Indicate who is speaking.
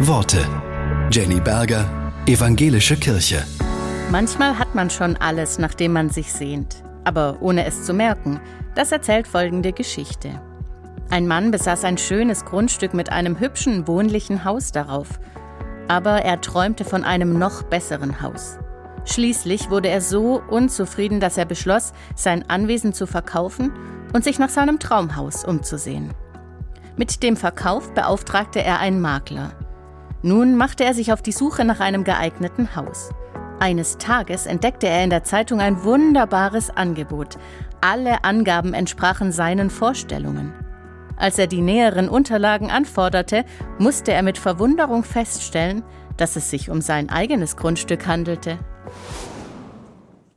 Speaker 1: Worte. Jenny Berger, Evangelische Kirche.
Speaker 2: Manchmal hat man schon alles, nach dem man sich sehnt, aber ohne es zu merken. Das erzählt folgende Geschichte. Ein Mann besaß ein schönes Grundstück mit einem hübschen, wohnlichen Haus darauf. Aber er träumte von einem noch besseren Haus. Schließlich wurde er so unzufrieden, dass er beschloss, sein Anwesen zu verkaufen und sich nach seinem Traumhaus umzusehen. Mit dem Verkauf beauftragte er einen Makler. Nun machte er sich auf die Suche nach einem geeigneten Haus. Eines Tages entdeckte er in der Zeitung ein wunderbares Angebot. Alle Angaben entsprachen seinen Vorstellungen. Als er die näheren Unterlagen anforderte, musste er mit Verwunderung feststellen, dass es sich um sein eigenes Grundstück handelte.